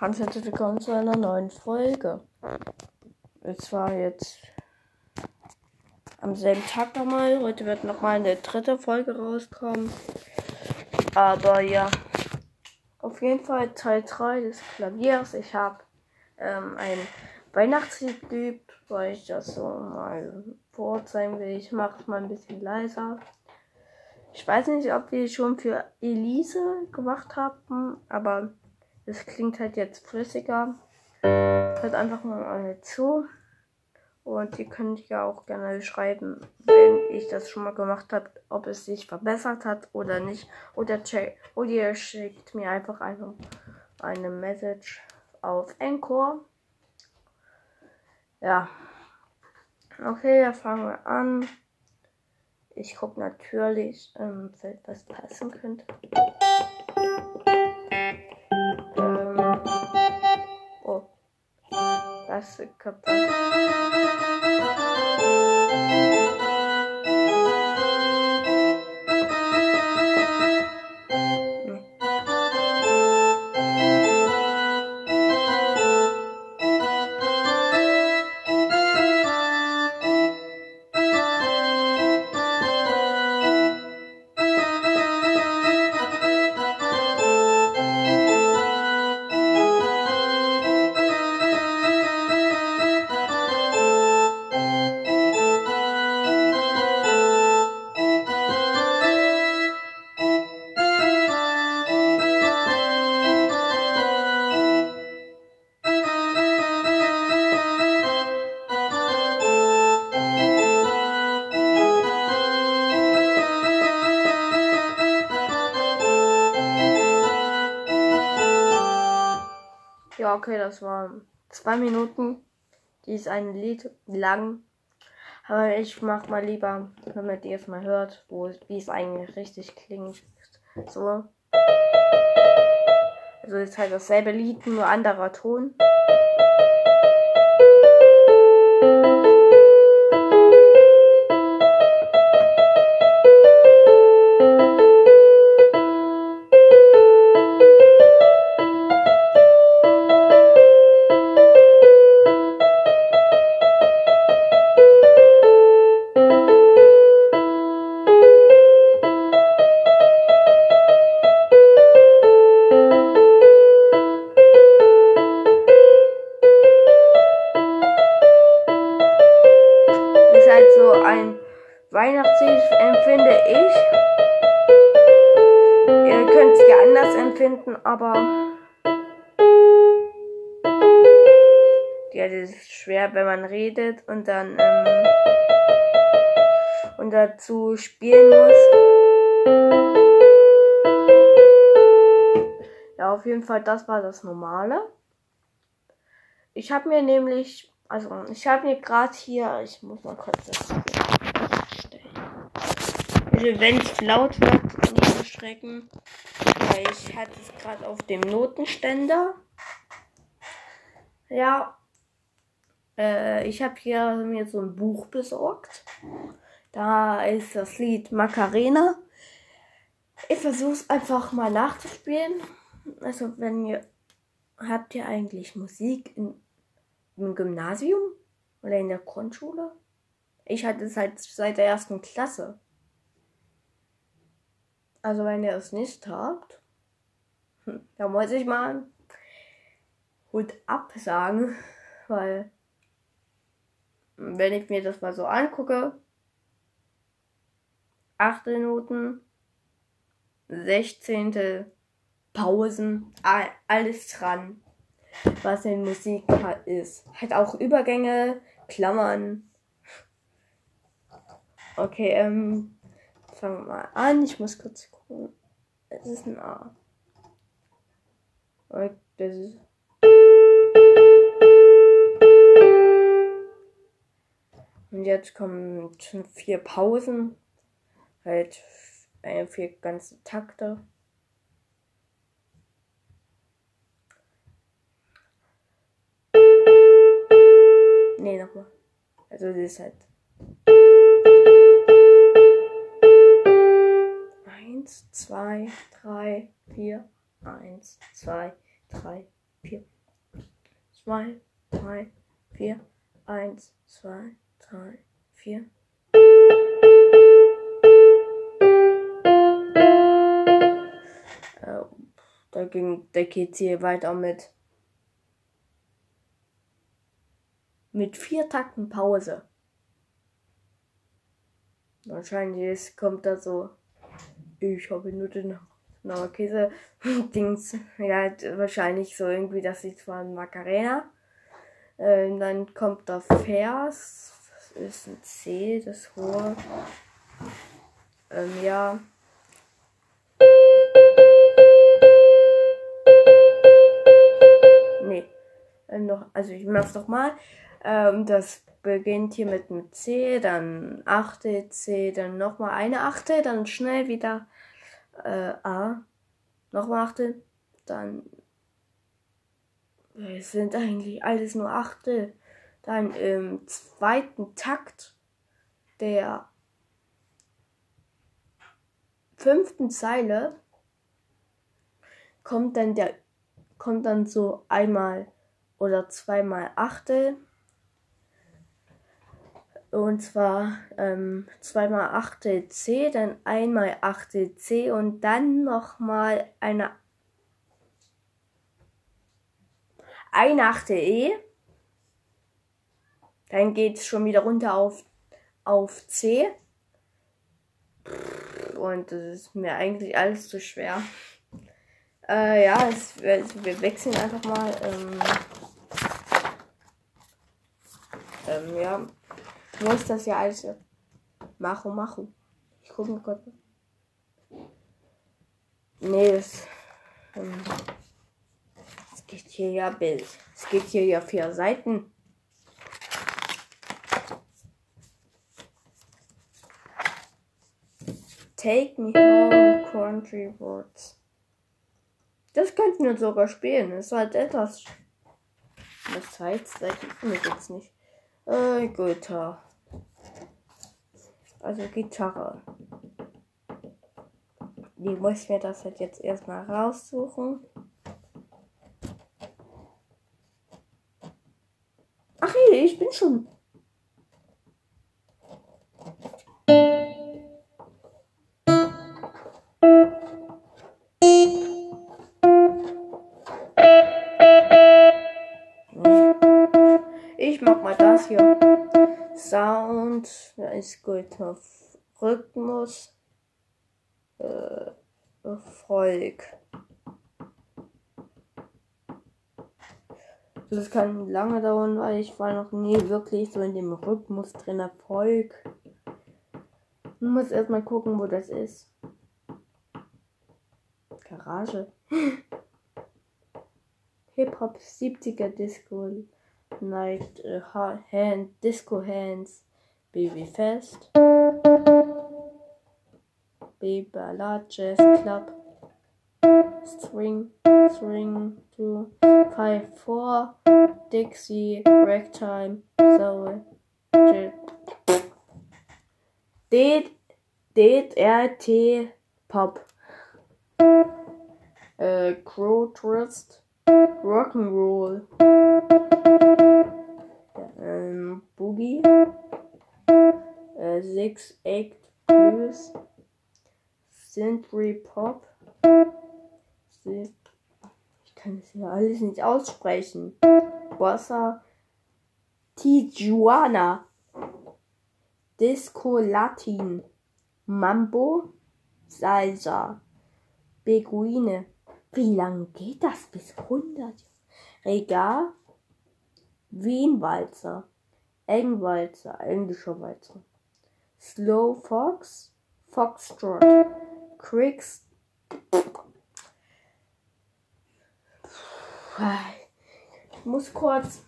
Hans herzlich willkommen zu einer neuen Folge. Es war jetzt am selben Tag nochmal. Heute wird nochmal eine dritte Folge rauskommen. Aber ja, auf jeden Fall Teil 3 des Klaviers. Ich habe ähm, ein Weihnachtslied geübt, weil ich das so mal vorzeigen will. Ich mache es mal ein bisschen leiser. Ich weiß nicht, ob wir schon für Elise gemacht haben, aber es klingt halt jetzt flüssiger. Hört einfach mal zu. Und ihr könnt ja auch gerne schreiben, wenn ich das schon mal gemacht habe, ob es sich verbessert hat oder nicht. Oder, check, oder ihr schickt mir einfach eine, eine Message auf Encore. Ja. Okay, da fangen wir an. Ich gucke natürlich, ähm, was passen könnte. Klasse kaputt. Ja, okay, das war zwei Minuten. Die ist ein Lied lang. Aber ich mach mal lieber, damit ihr es mal hört, wo, wie es eigentlich richtig klingt. So. Also ist halt dasselbe Lied, nur anderer Ton. Schwer, wenn man redet und dann ähm, und dazu spielen muss. Ja, auf jeden Fall, das war das Normale. Ich habe mir nämlich, also ich habe mir gerade hier, ich muss mal kurz das also wenn es laut wird, nicht erschrecken. Weil ich hatte es gerade auf dem Notenständer. Ja. Äh, ich habe hier mir so ein Buch besorgt. Da ist das Lied Macarena. Ich versuche es einfach mal nachzuspielen. Also wenn ihr habt ihr eigentlich Musik in, im Gymnasium oder in der Grundschule? Ich hatte es halt seit der ersten Klasse. Also wenn ihr es nicht habt, da muss ich mal Hut absagen, weil wenn ich mir das mal so angucke, 8. Noten, 16. Pausen, alles dran, was in Musik ist. Hat auch Übergänge, Klammern. Okay, ähm, fangen wir mal an. Ich muss kurz gucken. Es ist ein A. Das ist. Und jetzt kommen vier Pausen. Halt vier ganze Takte. Nee, nochmal. Also das ist halt. 1, 2, 3, 4, 1, 2, 3, vier, zwei, drei, vier, eins, zwei, drei, vier. Äh, da ging, da geht's hier weiter mit mit vier Takten Pause. Wahrscheinlich kommt da so, ich habe nur den Nauerkäse Dings, ja, wahrscheinlich so irgendwie, das sieht von Macarena. Ähm, dann kommt da Vers, ist ein C, das hohe. Ähm, ja. Nee. Ähm, noch, also ich mach's noch mal. Ähm, das beginnt hier mit einem C, dann achte C, dann nochmal eine achte, dann schnell wieder äh, A, nochmal achte, dann es sind eigentlich alles nur achte. Dann im zweiten Takt der fünften Zeile kommt dann der kommt dann so einmal oder zweimal Achtel und zwar ähm, zweimal Achtel C, dann einmal Achtel C und dann nochmal eine, eine Achtel E. Dann geht es schon wieder runter auf, auf C. Und das ist mir eigentlich alles zu schwer. Äh, ja, es, wir wechseln einfach mal. Ähm, ähm, ja. Du musst das ja alles. Macho, macho. Ich gucke mal kurz. Nee, das. Ähm, es geht hier ja Bild. Es geht hier ja vier Seiten. Take me home, country words. Das könnten wir sogar spielen. Das ist halt etwas. Das heißt, ich finde jetzt nicht. Äh, Gitarre. Also Gitarre. Die muss ich mir das halt jetzt erstmal raussuchen. Ach hey, ich bin schon. Sound, ja, ist gut. Rhythmus, äh, Erfolg. Das kann lange dauern, weil ich war noch nie wirklich so in dem Rhythmus drin. Erfolg. Ich muss erstmal gucken, wo das ist. Garage. Hip-Hop 70er Disco. Night uh, Hand Disco Hands Baby Fest. Baby Ballad Jazz Club. String String 2 5 4 Dixie Ragtime Soul D D R T Pop. Äh, Crow Trust Rock'n'Roll Pop, ich kann das hier alles nicht aussprechen, Bossa, Tijuana, Disco Latin, Mambo, Salsa, Beguine. Wie lange geht das? Bis 100? Regal, Wien-Walzer, Engwalzer, englischer Walzer, Slow Fox, Foxtrot, Cricks. Ich muss kurz.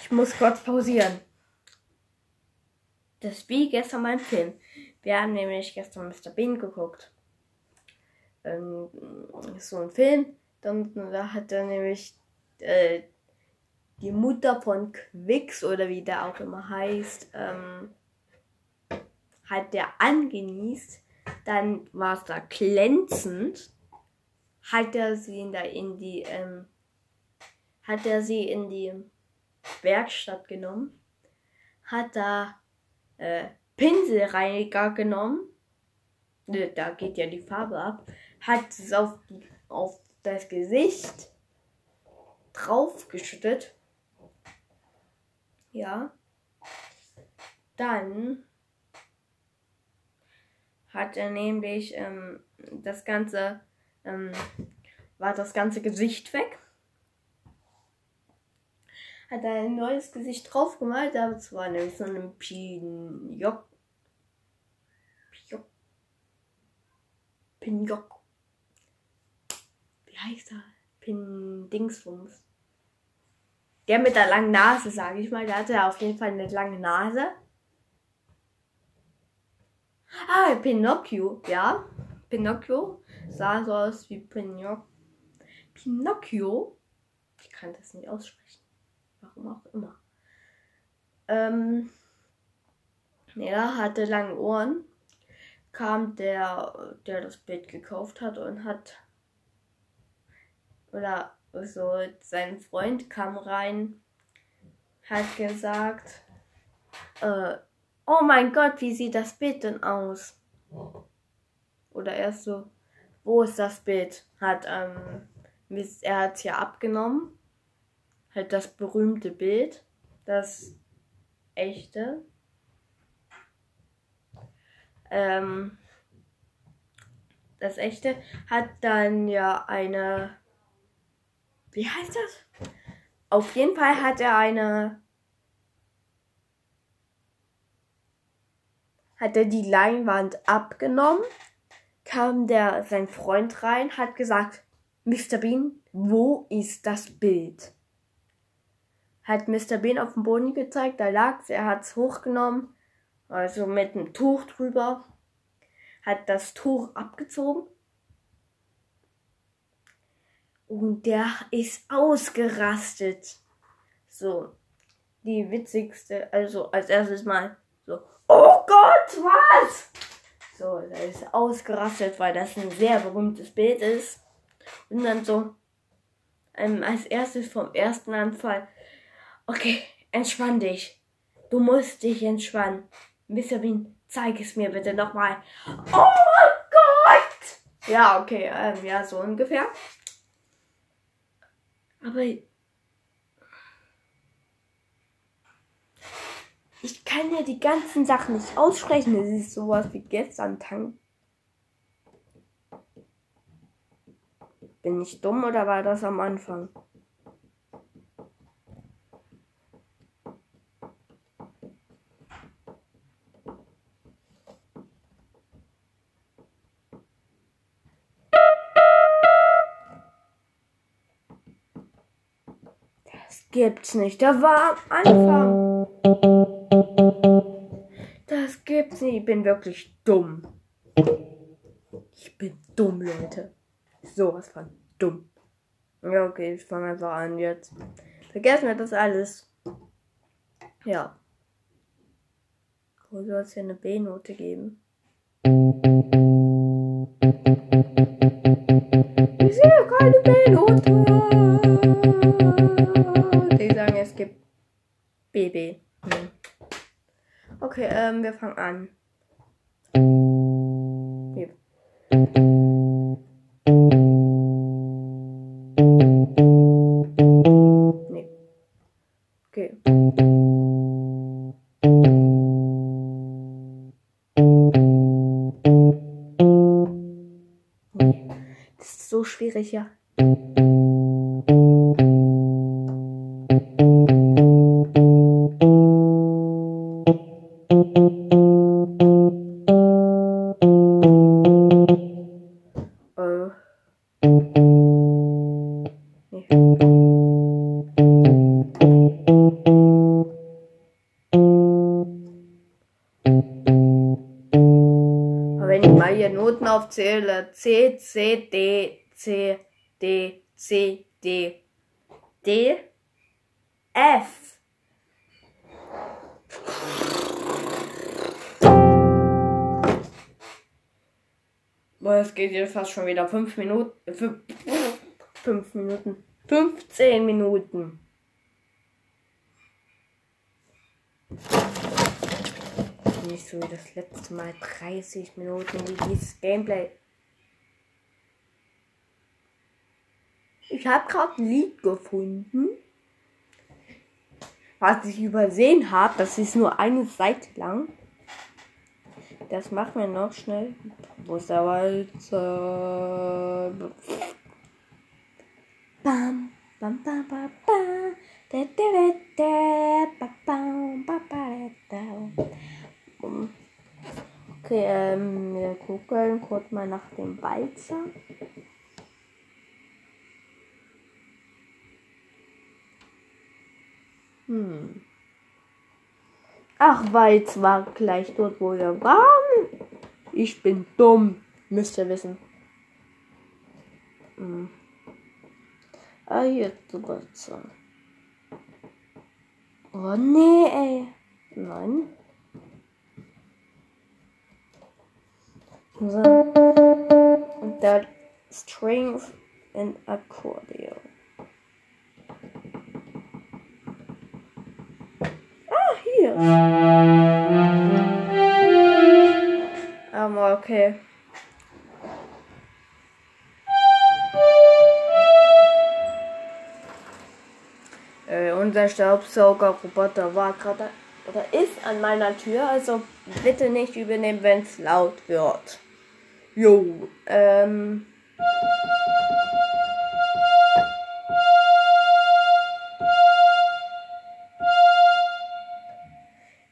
Ich muss kurz pausieren. Das ist wie gestern mein Film. Wir haben nämlich gestern Mr. Bean geguckt. Ähm, so ein Film. Dann da hat er nämlich äh, die Mutter von Quicks oder wie der auch immer heißt, ähm, hat der angenießt. Dann war es da glänzend. hat er sie in, der, in die, ähm, hat er sie in die Werkstatt genommen, hat da äh, Pinselreiniger genommen, da geht ja die Farbe ab, hat es auf, auf das Gesicht draufgeschüttet. Ja. Dann hat er nämlich ähm, das ganze, ähm, war das ganze Gesicht weg. Hat er ein neues Gesicht drauf gemalt, aber es war nämlich so ein Pinjok. Pinjok. Pinjok. Wie heißt er? Pin Dingsbums. Der mit der langen Nase, sage ich mal. Der hatte auf jeden Fall eine lange Nase. Ah, Pinocchio, ja. Pinocchio sah so aus wie Pinoc Pinocchio. Ich kann das nicht aussprechen. Warum auch immer. Ähm, er hatte lange Ohren. Kam der, der das Bild gekauft hat und hat. Oder so, sein Freund kam rein, hat gesagt, äh, oh mein Gott, wie sieht das Bild denn aus? Oder erst so, wo ist das Bild? Hat, ähm, er hat es ja abgenommen. Halt das berühmte Bild. Das echte. Ähm, das echte hat dann ja eine. Wie heißt das? Auf jeden Fall hat er eine hat er die Leinwand abgenommen, kam der, sein Freund rein, hat gesagt, Mr. Bean, wo ist das Bild? Hat Mr. Bean auf dem Boden gezeigt, da lag's, er hat's hochgenommen, also mit einem Tuch drüber, hat das Tuch abgezogen und der ist ausgerastet. So, die witzigste, also als erstes mal so, Oh Gott, was? So, da ist ausgerastet, weil das ein sehr berühmtes Bild ist. Und dann so, ähm, als erstes vom ersten Anfall, okay, entspann dich. Du musst dich entspannen. Mr. Bean, zeig es mir bitte nochmal. Oh mein Gott! Ja, okay, ähm, ja, so ungefähr. Aber Ich kann ja die ganzen Sachen nicht aussprechen. Das ist sowas wie gestern tank. Bin ich dumm oder war das am Anfang? Das gibt's nicht. Da war am Anfang. Ich bin wirklich dumm. Ich bin dumm, Leute. Sowas von dumm. Ja, okay, ich fange einfach an jetzt. Vergessen wir das alles. Ja. Wo soll es hier eine B-Note geben? Fangen an. Hier. Nee. Okay. Das ist so schwierig, ja. Aufzähle. C, C, D, C, D, C, D, D, F. Boah, es geht jetzt fast schon wieder 5 Minuten. 5 Minuten. 15 Minuten. Nicht so wie das letzte Mal 30 Minuten wie dieses Gameplay. Ich habe gerade ein Lied gefunden, was ich übersehen habe. Das ist nur eine Seite lang. Das machen wir noch schnell. Wo ist der Walzer? Bam, bam, bam, bam, bam. Da, da, da, da, ba, bam, ba, ba, da, da. Okay, ähm, wir gucken kurz mal nach dem Walzer. Hm. Ach, Weiz war gleich dort, wo wir waren. Ich bin dumm, müsst ihr wissen. Hm. Ah, jetzt Walzer. Oh, nee, ey. Nein. So. Und da Strings in Akkordeon. Ah, hier. Aber okay. Äh, unser Staubsaugerroboter war gerade oder ist an meiner Tür, also bitte nicht übernehmen, wenn es laut wird. Jo, ähm.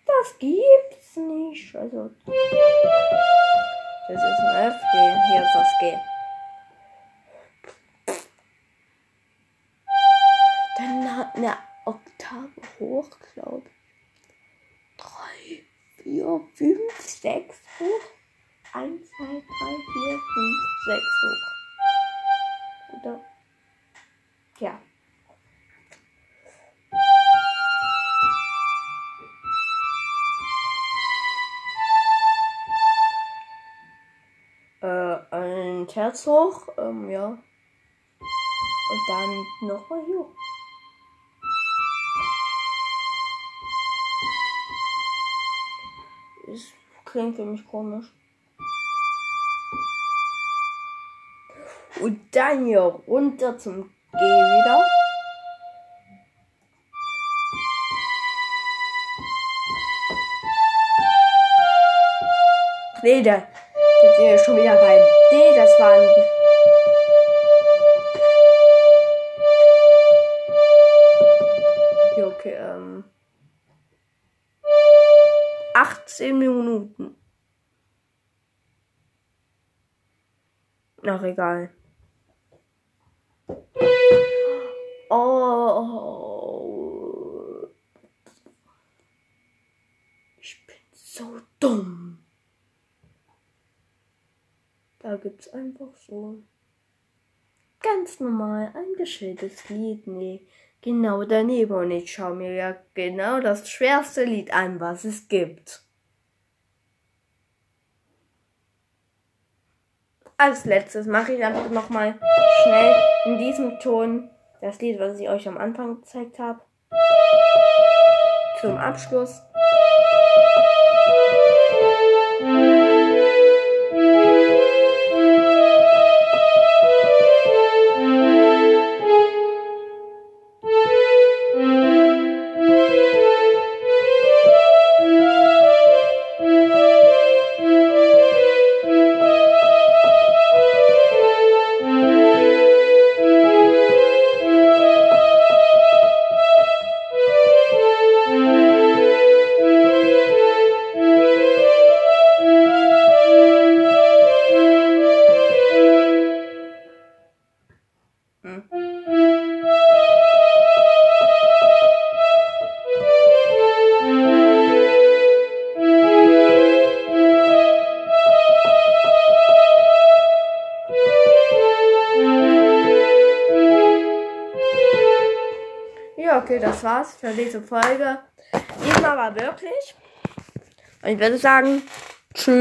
Das gibt's nicht. Also. Das ist ein F Hier ist das G. Dann hat eine Oktave hoch, glaube ich. 3, 4, 5, 6, 6 hoch. Oder? Ja. Äh, ein Herz hoch, ähm, ja. Und dann nochmal hier. Das klingt für mich komisch. Und dann hier runter zum G wieder. Nee, da, da sind wir schon wieder beim D. Das waren. Ja, okay, ähm. 18 Minuten. Ach, egal. Oh. Ich bin so dumm. Da gibt's einfach so ganz normal ein geschilltes Lied. Nee, genau daneben. Und ich schaue mir ja genau das schwerste Lied an, was es gibt. Als letztes mache ich einfach nochmal schnell in diesem Ton das Lied, was ich euch am Anfang gezeigt habe. Zum Abschluss. Ja, war's für diese Folge. Diesmal war wirklich. Und ich würde sagen, tschüssi.